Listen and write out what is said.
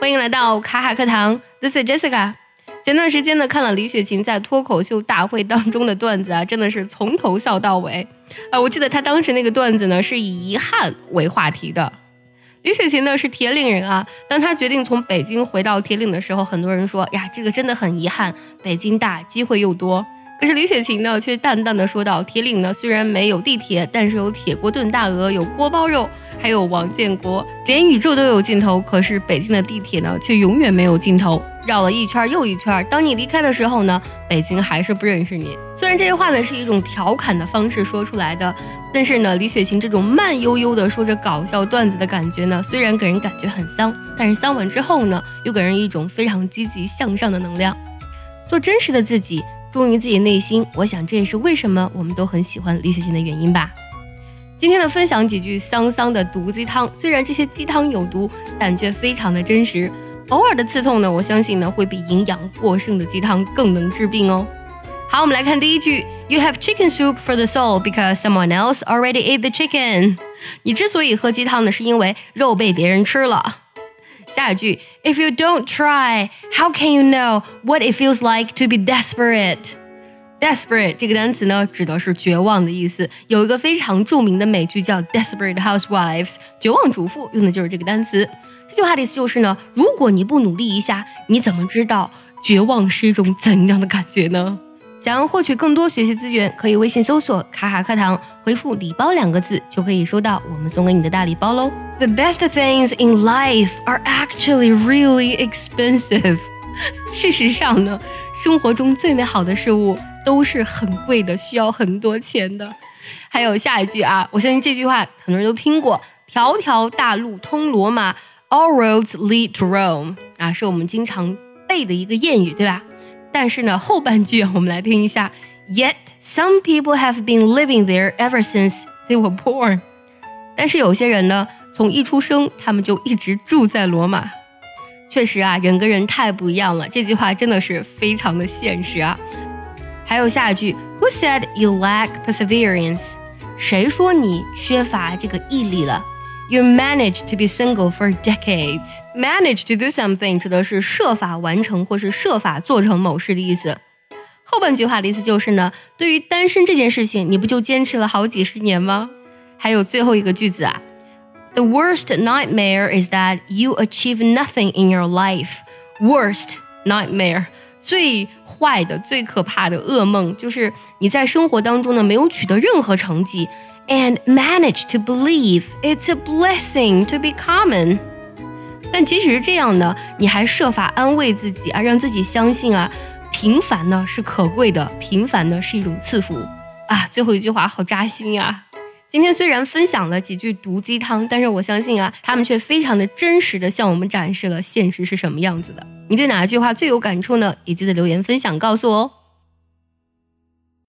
欢迎来到卡卡课堂，This is Jessica。前段时间呢，看了李雪琴在脱口秀大会当中的段子啊，真的是从头笑到尾啊！我记得她当时那个段子呢，是以遗憾为话题的。李雪琴呢是铁岭人啊，当她决定从北京回到铁岭的时候，很多人说呀，这个真的很遗憾，北京大，机会又多。可是李雪琴呢，却淡淡的说道：“铁岭呢，虽然没有地铁，但是有铁锅炖大鹅，有锅包肉，还有王建国，连宇宙都有尽头。可是北京的地铁呢，却永远没有尽头。绕了一圈又一圈，当你离开的时候呢，北京还是不认识你。虽然这句话呢是一种调侃的方式说出来的，但是呢，李雪琴这种慢悠悠的说着搞笑段子的感觉呢，虽然给人感觉很丧，但是丧完之后呢，又给人一种非常积极向上的能量。做真实的自己。”忠于自己内心，我想这也是为什么我们都很喜欢李雪琴的原因吧。今天的分享几句桑桑的毒鸡汤，虽然这些鸡汤有毒，但却非常的真实。偶尔的刺痛呢，我相信呢会比营养过剩的鸡汤更能治病哦。好，我们来看第一句：You have chicken soup for the soul because someone else already ate the chicken。你之所以喝鸡汤呢，是因为肉被别人吃了。下一句，If you don't try, how can you know what it feels like to be desperate? Desperate 这个单词呢，指的是绝望的意思。有一个非常著名的美剧叫《Desperate Housewives》，绝望主妇用的就是这个单词。这句话的意思就是呢，如果你不努力一下，你怎么知道绝望是一种怎样的感觉呢？想要获取更多学习资源，可以微信搜索“卡卡课堂”，回复“礼包”两个字，就可以收到我们送给你的大礼包喽。The best things in life are actually really expensive。事实上呢，生活中最美好的事物都是很贵的，需要很多钱的。还有下一句啊，我相信这句话很多人都听过：“条条大路通罗马，All roads lead to Rome。”啊，是我们经常背的一个谚语，对吧？但是呢，后半句我们来听一下。Yet some people have been living there ever since they were born。但是有些人呢，从一出生他们就一直住在罗马。确实啊，人跟人太不一样了。这句话真的是非常的现实啊。还有下一句，Who said you lack perseverance？谁说你缺乏这个毅力了 ？You managed to be single for decades. Manage to do something 指的是设法完成或是设法做成某事的意思。后半句话的意思就是呢，对于单身这件事情，你不就坚持了好几十年吗？还有最后一个句子啊，The worst nightmare is that you achieve nothing in your life. Worst nightmare， 最坏的、最可怕的噩梦就是你在生活当中呢没有取得任何成绩。and manage to believe it's a blessing to be common。但即使是这样呢，你还设法安慰自己啊，让自己相信啊，平凡呢是可贵的，平凡呢是一种赐福啊。最后一句话好扎心呀！今天虽然分享了几句毒鸡汤，但是我相信啊，他们却非常的真实的向我们展示了现实是什么样子的。你对哪一句话最有感触呢？也记得留言分享告诉我哦。